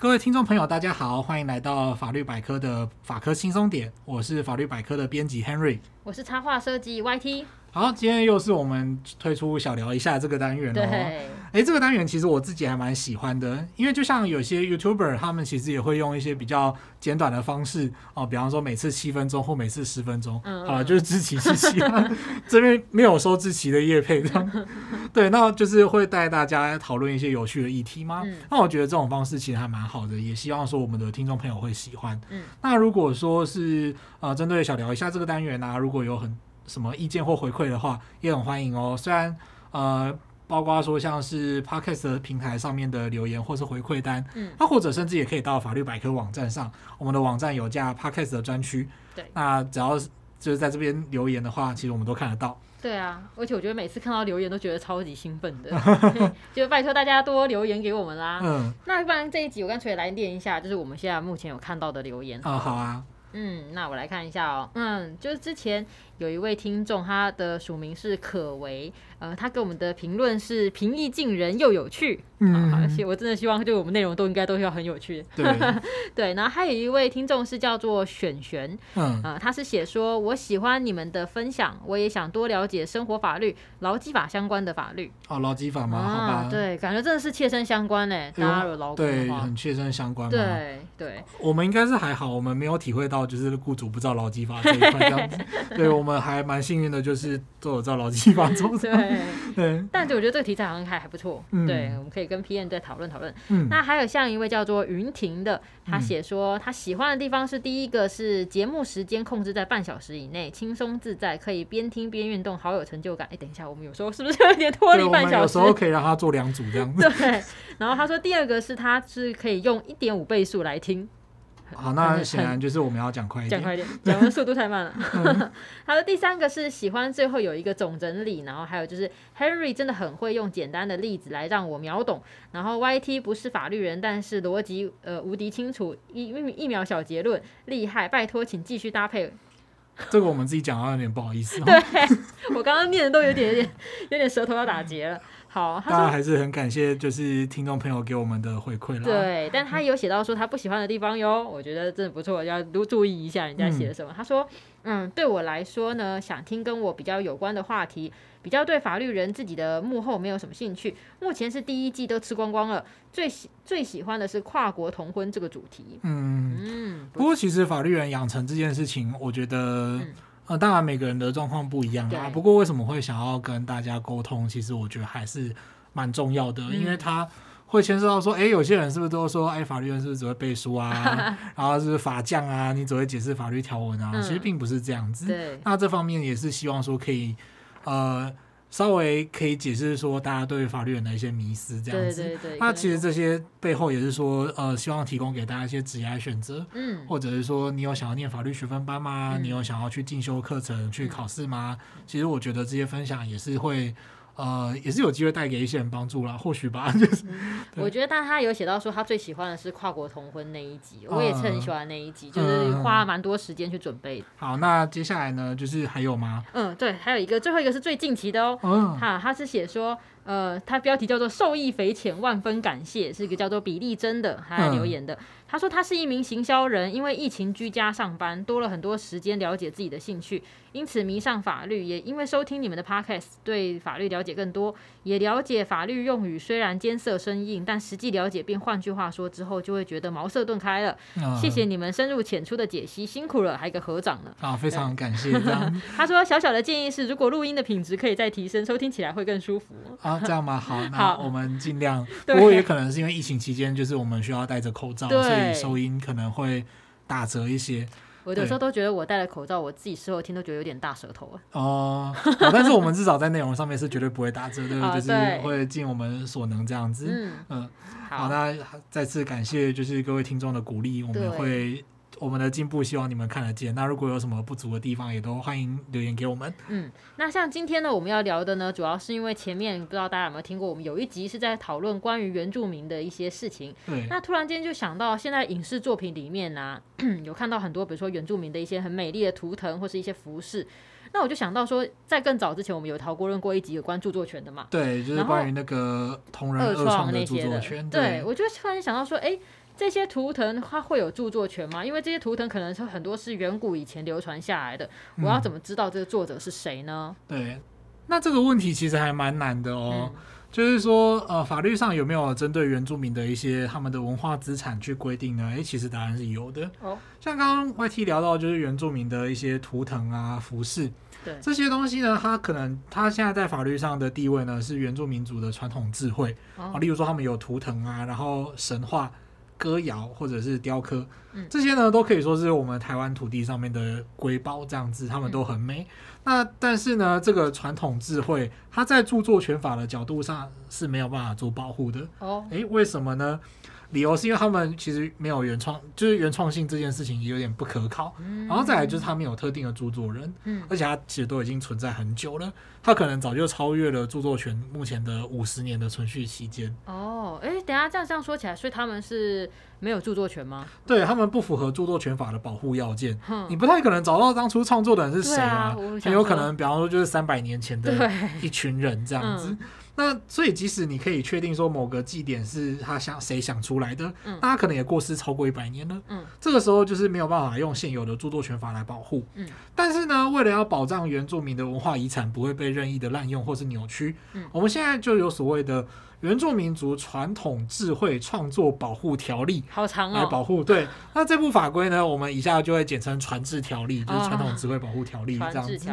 各位听众朋友，大家好，欢迎来到法律百科的法科轻松点，我是法律百科的编辑 Henry，我是插画设计 YT。好，今天又是我们推出小聊一下这个单元哦。哎对，这个单元其实我自己还蛮喜欢的，因为就像有些 YouTuber，他们其实也会用一些比较简短的方式哦，比方说每次七分钟或每次十分钟，好了，就是志祺七七，这边没有收志祺的业配这样。对，那就是会带大家讨论一些有趣的议题吗？嗯、那我觉得这种方式其实还蛮好的，也希望说我们的听众朋友会喜欢。嗯，那如果说是呃，针对小聊一下这个单元啊，如果有很什么意见或回馈的话，也很欢迎哦。虽然呃，包括说像是 Podcast 平台上面的留言或是回馈单，嗯，那或者甚至也可以到法律百科网站上，我们的网站有架 Podcast 的专区，对，那只要就是在这边留言的话，其实我们都看得到。对啊，而且我觉得每次看到留言都觉得超级兴奋的，就拜托大家多留言给我们啦。嗯，那不然这一集我干脆来念一下，就是我们现在目前有看到的留言。啊，好啊。嗯，那我来看一下哦。嗯，就是之前有一位听众，他的署名是可为，呃，他给我们的评论是平易近人又有趣。嗯，而且我真的希望，就我们内容都应该都要很有趣。对，对。然后还有一位听众是叫做选璇，嗯，呃，他是写说，我喜欢你们的分享，我也想多了解生活法律、劳基法相关的法律。哦，劳基法吗？好吧。对，感觉真的是切身相关呢。大家有劳工对，很切身相关。对对。我们应该是还好，我们没有体会到就是雇主不知道劳基法这一块这样子。对，我们还蛮幸运的，就是都有照劳基法做。对 对。但是我觉得这个题材好像还还不错。对，我们可以。跟 PM 再讨论讨论，嗯，那还有像一位叫做云婷的，他写说他喜欢的地方是第一个是节目时间控制在半小时以内，轻松自在，可以边听边运动，好有成就感。哎、欸，等一下，我们有时候是不是有点脱离半小时？有时候可以让他做两组这样子。对，然后他说第二个是他是可以用一点五倍速来听。好，那显然就是我们要讲快一点，讲快一点，讲的速度太慢了。还有第三个是喜欢最后有一个总整理，然后还有就是 Henry 真的很会用简单的例子来让我秒懂。然后 YT 不是法律人，但是逻辑呃无敌清楚，一一秒小结论，厉害！拜托，请继续搭配。这个我们自己讲到有点不好意思。对，我刚刚念的都有点有点有点舌头要打结了。好，他当然还是很感谢，就是听众朋友给我们的回馈了。对，但他有写到说他不喜欢的地方哟，我觉得真的不错，要多注意一下人家写的什么。嗯、他说，嗯，对我来说呢，想听跟我比较有关的话题，比较对法律人自己的幕后没有什么兴趣。目前是第一季都吃光光了，最喜最喜欢的是跨国同婚这个主题。嗯嗯，不过其实法律人养成这件事情，我觉得。嗯呃，当然每个人的状况不一样啊。不过为什么会想要跟大家沟通？其实我觉得还是蛮重要的，嗯、因为他会牵涉到说，哎，有些人是不是都说，哎，法律人是不是只会背书啊？然后是是法匠啊？你只会解释法律条文啊？嗯、其实并不是这样子。那这方面也是希望说可以，呃。稍微可以解释说，大家对法律人的一些迷思这样子。对对对。那其实这些背后也是说，呃，希望提供给大家一些职业选择。嗯。或者是说，你有想要念法律学分班吗？嗯、你有想要去进修课程、去考试吗？嗯、其实我觉得这些分享也是会。呃，也是有机会带给一些人帮助啦，或许吧。就是，嗯、我觉得，但他有写到说，他最喜欢的是跨国同婚那一集，我也是很喜欢那一集，嗯、就是花了蛮多时间去准备。好，那接下来呢，就是还有吗？嗯，对，还有一个，最后一个是最近期的哦。嗯，哈，他是写说。呃，他标题叫做“受益匪浅，万分感谢”，是一个叫做比利真的，他留言的。嗯、他说他是一名行销人，因为疫情居家上班，多了很多时间了解自己的兴趣，因此迷上法律。也因为收听你们的 podcast，对法律了解更多，也了解法律用语虽然艰涩生硬，但实际了解并换句话说之后，就会觉得茅塞顿开了。嗯、谢谢你们深入浅出的解析，辛苦了，还有一个合掌呢。啊，非常感谢。他说小小的建议是，如果录音的品质可以再提升，收听起来会更舒服。啊。这样吗？好，那我们尽量。不过也可能是因为疫情期间，就是我们需要戴着口罩，对所以收音可能会打折一些。我有时候都觉得我戴了口罩，我自己事后听都觉得有点大舌头啊。哦、呃，但是我们至少在内容上面是绝对不会打折的，就是会尽我们所能这样子。嗯嗯，好，那再次感谢就是各位听众的鼓励，我们会。我们的进步，希望你们看得见。那如果有什么不足的地方，也都欢迎留言给我们。嗯，那像今天呢，我们要聊的呢，主要是因为前面不知道大家有没有听过，我们有一集是在讨论关于原住民的一些事情。对。那突然间就想到，现在影视作品里面呢、啊，有看到很多，比如说原住民的一些很美丽的图腾或是一些服饰。那我就想到说，在更早之前，我们有讨论过一集有关著作权的嘛？对，就是关于那个同人二创的著作权。对，我就突然想到说，哎。这些图腾它会有著作权吗？因为这些图腾可能是很多是远古以前流传下来的，我要怎么知道这个作者是谁呢？嗯、对，那这个问题其实还蛮难的哦。嗯就是说，呃，法律上有没有针对原住民的一些他们的文化资产去规定呢？诶、欸，其实答案是有的。哦，像刚刚 YT 聊到，就是原住民的一些图腾啊、服饰，对这些东西呢，它可能它现在在法律上的地位呢，是原住民族的传统智慧啊。例如说，他们有图腾啊，然后神话、歌谣或者是雕刻，嗯、这些呢，都可以说是我们台湾土地上面的瑰宝，这样子，他们都很美。嗯那但是呢，这个传统智慧，它在著作权法的角度上是没有办法做保护的。哦，诶，为什么呢？理由是因为他们其实没有原创，就是原创性这件事情有点不可靠。嗯，然后再来就是他们有特定的著作人，嗯，而且他其实都已经存在很久了，他可能早就超越了著作权目前的五十年的存续期间。哦，诶，等下这样这样说起来，所以他们是没有著作权吗？对，他们不符合著作权法的保护要件。哼你不太可能找到当初创作的人是谁啊？很有可能，比方说就是三百年前的一群人这样子。那所以，即使你可以确定说某个祭典是他想谁想出来的，嗯，那他可能也过世超过一百年了，嗯，这个时候就是没有办法用现有的著作权法来保护，嗯，但是呢，为了要保障原住民的文化遗产不会被任意的滥用或是扭曲，嗯，我们现在就有所谓的原住民族传统智慧创作保护条例，好长来保护，对，那这部法规呢，我们以下就会简称传智条例，就是传统智慧保护条例这样子。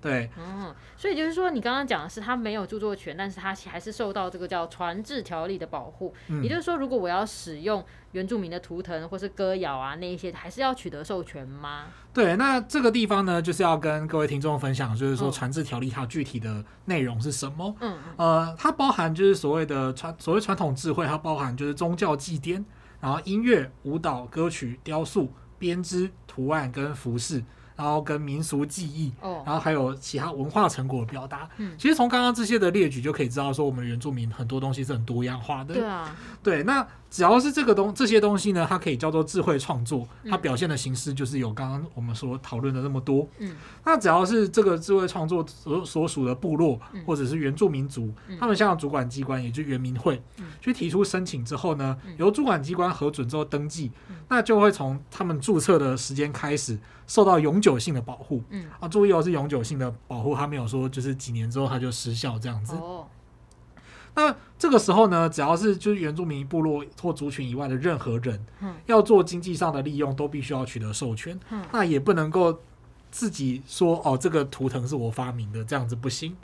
对，嗯，所以就是说，你刚刚讲的是他没有著作权，但是他还是受到这个叫传制条例的保护。嗯，也就是说，如果我要使用原住民的图腾或是歌谣啊，那一些还是要取得授权吗？对，那这个地方呢，就是要跟各位听众分享，就是说传制条例它具体的内容是什么？嗯，呃，它包含就是所谓的传所谓传统智慧，它包含就是宗教祭奠，然后音乐、舞蹈、歌曲、雕塑、编织、图案跟服饰。然后跟民俗记忆，哦，然后还有其他文化成果的表达。嗯，其实从刚刚这些的列举就可以知道，说我们原住民很多东西是很多样化的。对啊，对，那只要是这个东这些东西呢，它可以叫做智慧创作，它表现的形式就是有刚刚我们所讨论的那么多。嗯，那只要是这个智慧创作所所属的部落或者是原住民族，他们向主管机关，也就是原民会，去提出申请之后呢，由主管机关核准之后登记，那就会从他们注册的时间开始。受到永久性的保护，嗯。啊，注意哦，是永久性的保护，他没有说就是几年之后它就失效这样子。哦，那这个时候呢，只要是就是原住民部落或族群以外的任何人，嗯，要做经济上的利用，都必须要取得授权，嗯，那也不能够自己说哦，这个图腾是我发明的，这样子不行。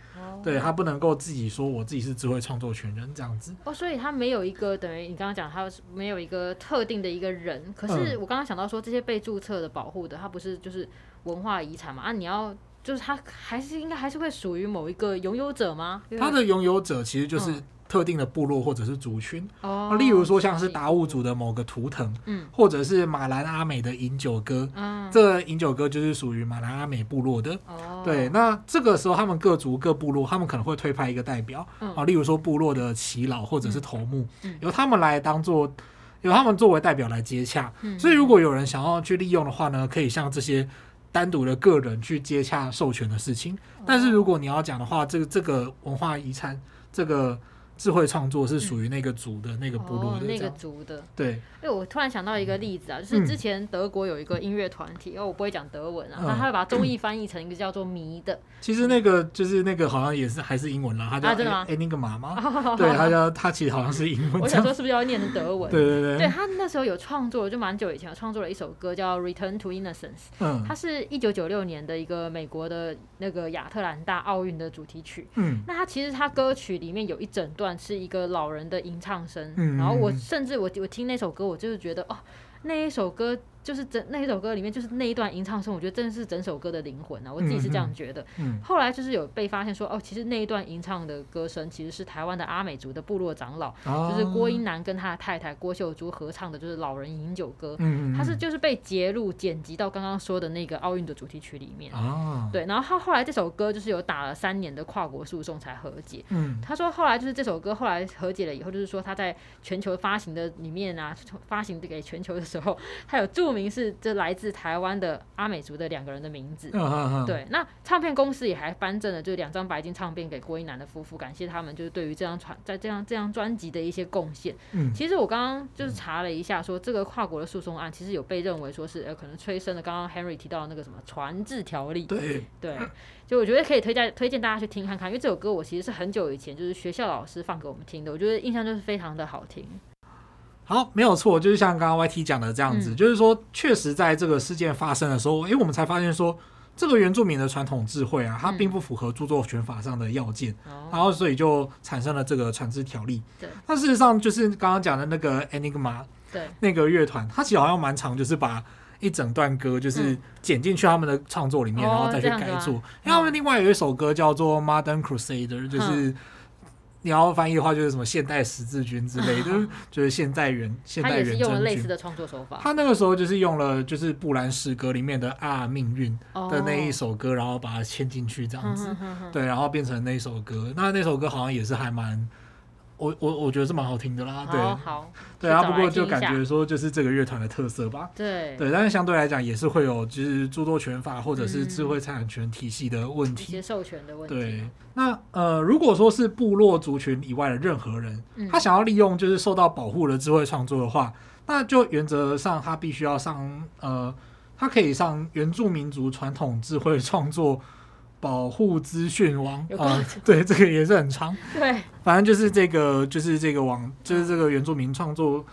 对，他不能够自己说我自己是智慧创作权人这样子哦，所以他没有一个等于你刚刚讲，他没有一个特定的一个人。可是我刚刚想到说，这些被注册的保护的，他不是就是文化遗产嘛？啊，你要就是他还是应该还是会属于某一个拥有者吗？他的拥有者其实就是。嗯。特定的部落或者是族群，哦，例如说像是达悟族的某个图腾，嗯，或者是马兰阿美的饮酒歌，嗯，这个饮酒歌就是属于马兰阿美部落的，哦，对，那这个时候他们各族各部落，他们可能会推派一个代表，嗯，啊，例如说部落的耆老或者是头目，嗯，由他们来当做，由他们作为代表来接洽，嗯，所以如果有人想要去利用的话呢，可以向这些单独的个人去接洽授权的事情，但是如果你要讲的话，这个这个文化遗产这个。智慧创作是属于那个族的、嗯、那个部落的、哦、那个族的。对，哎，我突然想到一个例子啊，就是之前德国有一个音乐团体，因为、嗯、我不会讲德文啊，那、嗯、他会把中译翻译成一个叫做“迷”的。其实那个就是那个好像也是还是英文啦，他叫哎那个妈妈，对，他叫他其实好像是英文。我想说是不是要念成德文？对对对。对，他那时候有创作，就蛮久以前创作了一首歌叫《Return to Innocence》。嗯。它是一九九六年的一个美国的那个亚特兰大奥运的主题曲。嗯。那他其实他歌曲里面有一整段是一个老人的吟唱声，嗯、然后我甚至我我听那首歌，我就是觉得哦，那一首歌。就是整那一首歌里面，就是那一段吟唱声，我觉得真的是整首歌的灵魂啊！我自己是这样觉得。嗯嗯、后来就是有被发现说，哦，其实那一段吟唱的歌声，其实是台湾的阿美族的部落长老，哦、就是郭英男跟他的太太郭秀珠合唱的，就是《老人饮酒歌》。他是就是被截录剪辑到刚刚说的那个奥运的主题曲里面。哦。对，然后他后来这首歌就是有打了三年的跨国诉讼才和解。嗯。他说后来就是这首歌后来和解了以后，就是说他在全球发行的里面啊，发行给全球的时候，他有注明是这来自台湾的阿美族的两个人的名字。嗯嗯嗯。对，那唱片公司也还颁赠了就是两张白金唱片给郭一男的夫妇，感谢他们就是对于这张传在这张这张专辑的一些贡献。嗯。其实我刚刚就是查了一下，说这个跨国的诉讼案其实有被认为说是呃可能催生了刚刚 Henry 提到的那个什么传制条例。对。对。就我觉得可以推荐推荐大家去听看看，因为这首歌我其实是很久以前就是学校老师放给我们听的，我觉得印象就是非常的好听。好，没有错，就是像刚刚 YT 讲的这样子，嗯、就是说确实在这个事件发生的时候，哎、欸，我们才发现说这个原住民的传统智慧啊，它并不符合著作权法上的要件，嗯、然后所以就产生了这个传字条例。对，那事实上就是刚刚讲的那个 Enigma，对，那个乐团，它其实好像蛮长，就是把。一整段歌就是剪进去他们的创作里面，嗯、然后再去改作。因为他们另外有一首歌叫做《Modern Crusader》，就是你要翻译的话，就是什么现代十字军之类的，嗯、就是现代元现代元。他也是用了类似的创作手法。他那个时候就是用了就是布兰诗歌里面的啊命运的那一首歌，然后把它嵌进去这样子，哦、对，然后变成那首歌。那那首歌好像也是还蛮。我我我觉得是蛮好听的啦，对，好，对啊，不过就感觉说就是这个乐团的特色吧，对，对，但是相对来讲也是会有就是著作权法或者是智慧财产权体系的问题，授权的问题。对，那呃，如果说是部落族群以外的任何人，他想要利用就是受到保护的智慧创作的话，那就原则上他必须要上呃，他可以上原住民族传统智慧创作。保护资讯网啊、呃，对，这个也是很长。对，反正就是这个，就是这个网，就是这个原住民创作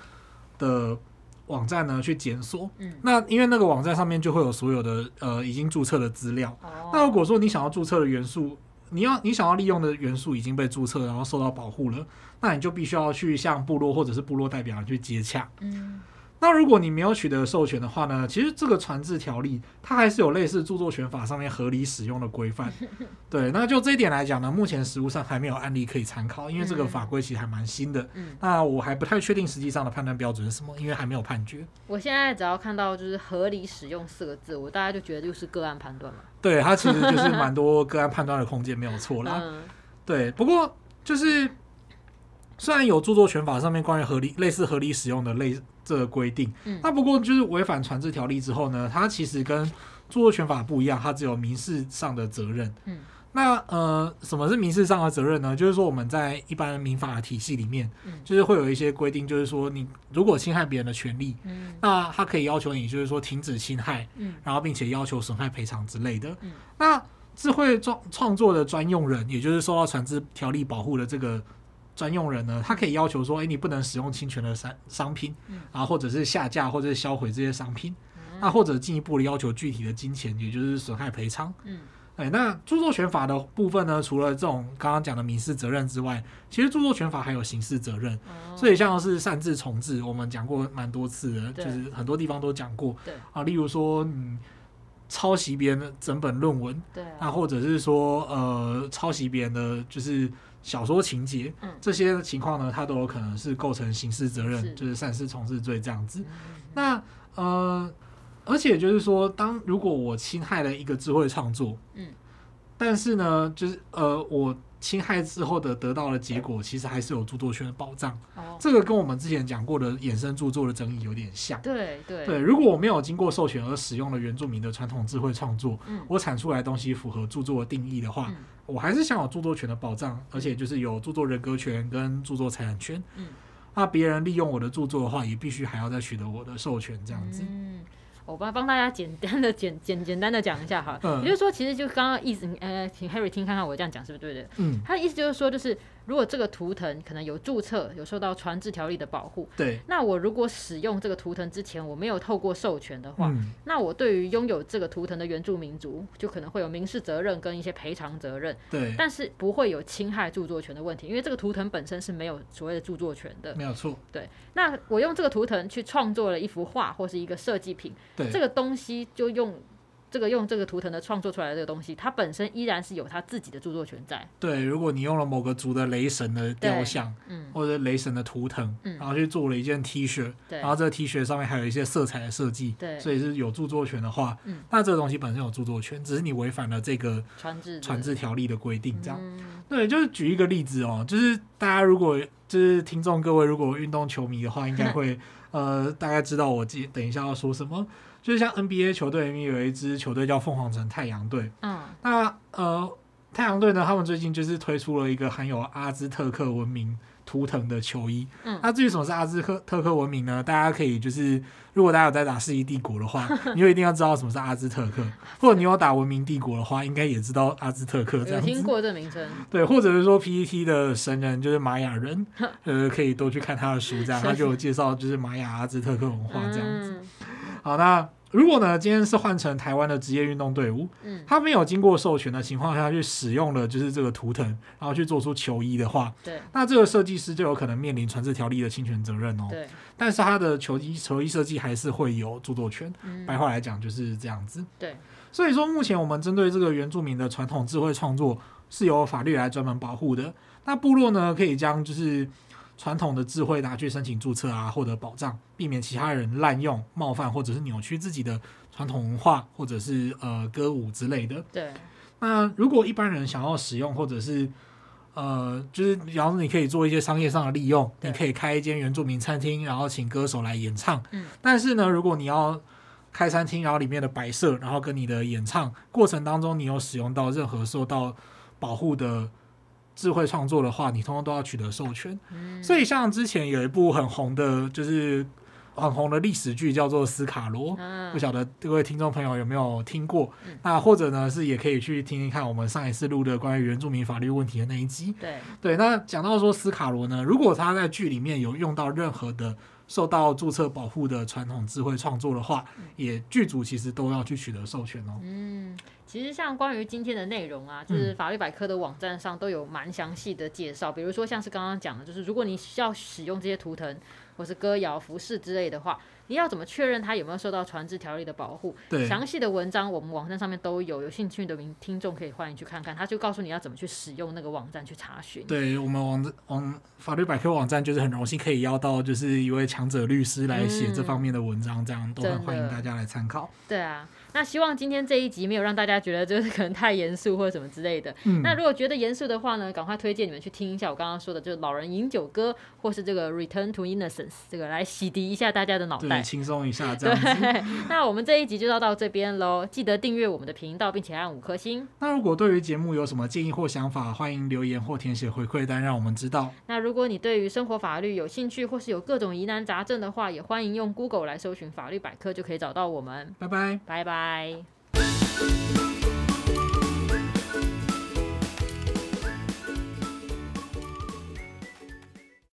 的网站呢，去检索。嗯，那因为那个网站上面就会有所有的呃已经注册的资料。哦。那如果说你想要注册的元素，你要你想要利用的元素已经被注册，然后受到保护了，那你就必须要去向部落或者是部落代表去接洽。嗯。那如果你没有取得授权的话呢？其实这个传字条例它还是有类似著作权法上面合理使用的规范。对，那就这一点来讲呢，目前实务上还没有案例可以参考，因为这个法规其实还蛮新的。嗯，那我还不太确定实际上的判断标准是什么，因为还没有判决。我现在只要看到就是合理使用四个字，我大概就觉得就是个案判断嘛。对，它其实就是蛮多个案判断的空间，没有错啦。嗯，对，不过就是虽然有著作权法上面关于合理类似合理使用的类。这个规定，嗯、那不过就是违反传制条例之后呢，它其实跟著作权法不一样，它只有民事上的责任。嗯，那呃，什么是民事上的责任呢？就是说我们在一般民法的体系里面，嗯、就是会有一些规定，就是说你如果侵害别人的权利，嗯，那他可以要求你就是说停止侵害，嗯，然后并且要求损害赔偿之类的。嗯，那智慧创创作的专用人，也就是受到传制条例保护的这个。专用人呢，他可以要求说，哎，你不能使用侵权的商商品，啊或者是下架或者是销毁这些商品，那或者进一步的要求具体的金钱，也就是损害赔偿。嗯，哎，那著作权法的部分呢，除了这种刚刚讲的民事责任之外，其实著作权法还有刑事责任。所以像是擅自重置，我们讲过蛮多次的，就是很多地方都讲过。对啊，例如说你抄袭别人的整本论文，对啊，或者是说呃抄袭别人的就是。小说情节，嗯、这些情况呢，它都有可能是构成刑事责任，是就是擅自从事罪这样子。那呃，而且就是说，当如果我侵害了一个智慧创作，嗯，但是呢，就是呃，我。侵害之后的得到的结果，其实还是有著作权的保障。哦，这个跟我们之前讲过的衍生著作的争议有点像。对对对，如果我没有经过授权而使用了原住民的传统智慧创作，嗯，我产出来的东西符合著作的定义的话，嗯，我还是享有著作权的保障，而且就是有著作人格权跟著作财产权。嗯，那别人利用我的著作的话，也必须还要再取得我的授权，这样子。嗯。我帮帮大家简单的简简简单的讲一下哈，嗯、也就是说，其实就刚刚意思，呃，请 Harry 听看看我这样讲是不是对的？嗯，他的意思就是说，就是。如果这个图腾可能有注册，有受到传字条例的保护，对，那我如果使用这个图腾之前，我没有透过授权的话，嗯、那我对于拥有这个图腾的原住民族，就可能会有民事责任跟一些赔偿责任，对，但是不会有侵害著作权的问题，因为这个图腾本身是没有所谓的著作权的，没有错，对。那我用这个图腾去创作了一幅画或是一个设计品，对，这个东西就用。这个用这个图腾的创作出来的这个东西，它本身依然是有它自己的著作权在。对，如果你用了某个族的雷神的雕像，嗯，或者雷神的图腾，嗯，然后去做了一件 T 恤，对，然后这个 T 恤上面还有一些色彩的设计，对，所以是有著作权的话，嗯，那这个东西本身有著作权，只是你违反了这个传制传制条例的规定，这样。嗯、对，就是举一个例子哦，就是大家如果就是听众各位如果运动球迷的话，应该会呃大概知道我记等一下要说什么。就是像 NBA 球队里面有一支球队叫凤凰城太阳队，嗯，那呃太阳队呢，他们最近就是推出了一个含有阿兹特克文明图腾的球衣，嗯，那至于什么是阿兹特特克文明呢？大家可以就是如果大家有在打世纪帝国的话，你就一定要知道什么是阿兹特克，或者你有打文明帝国的话，应该也知道阿兹特克这样子。有听过这名称？对，或者是说 PET 的神人就是玛雅人，呃，可以多去看他的书，这样他就有介绍就是玛雅阿兹特克文化这样子。嗯好，那如果呢，今天是换成台湾的职业运动队伍，嗯，他没有经过授权的情况下去使用了就是这个图腾，然后去做出球衣的话，对，那这个设计师就有可能面临传制条例的侵权责任哦。对，但是他的球衣球衣设计还是会有著作权。嗯，白话来讲就是这样子。对，所以说目前我们针对这个原住民的传统智慧创作是由法律来专门保护的。那部落呢，可以将就是。传统的智慧拿去申请注册啊，获得保障，避免其他人滥用、冒犯或者是扭曲自己的传统文化，或者是呃歌舞之类的。对。那如果一般人想要使用，或者是呃，就是比方说你可以做一些商业上的利用，你可以开一间原住民餐厅，然后请歌手来演唱。嗯。但是呢，如果你要开餐厅，然后里面的摆设，然后跟你的演唱过程当中，你有使用到任何受到保护的。智慧创作的话，你通通都要取得授权。嗯、所以像之前有一部很红的，就是很红的历史剧，叫做《斯卡罗》。嗯、不晓得各位听众朋友有没有听过？嗯、那或者呢，是也可以去听听看我们上一次录的关于原住民法律问题的那一集。对对，那讲到说斯卡罗呢，如果他在剧里面有用到任何的受到注册保护的传统智慧创作的话，嗯、也剧组其实都要去取得授权哦。嗯。其实像关于今天的内容啊，就是法律百科的网站上都有蛮详细的介绍。比如说像是刚刚讲的，就是如果你需要使用这些图腾或是歌谣、服饰之类的话，你要怎么确认它有没有受到传制条例的保护？对，详细的文章我们网站上面都有，有兴趣的听听众可以欢迎去看看。他就告诉你要怎么去使用那个网站去查询。对，我们网网法律百科网站就是很荣幸可以邀到就是一位强者律师来写这方面的文章，这样、嗯、都很欢迎大家来参考。对啊。那希望今天这一集没有让大家觉得就是可能太严肃或者什么之类的。嗯、那如果觉得严肃的话呢，赶快推荐你们去听一下我刚刚说的，就是《老人饮酒歌》或是这个《Return to Innocence》，这个来洗涤一下大家的脑袋，对，轻松一下 这样子。对，那我们这一集就到到这边喽，记得订阅我们的频道，并且按五颗星。那如果对于节目有什么建议或想法，欢迎留言或填写回馈单，让我们知道。那如果你对于生活法律有兴趣，或是有各种疑难杂症的话，也欢迎用 Google 来搜寻法律百科，就可以找到我们。拜拜拜，拜拜。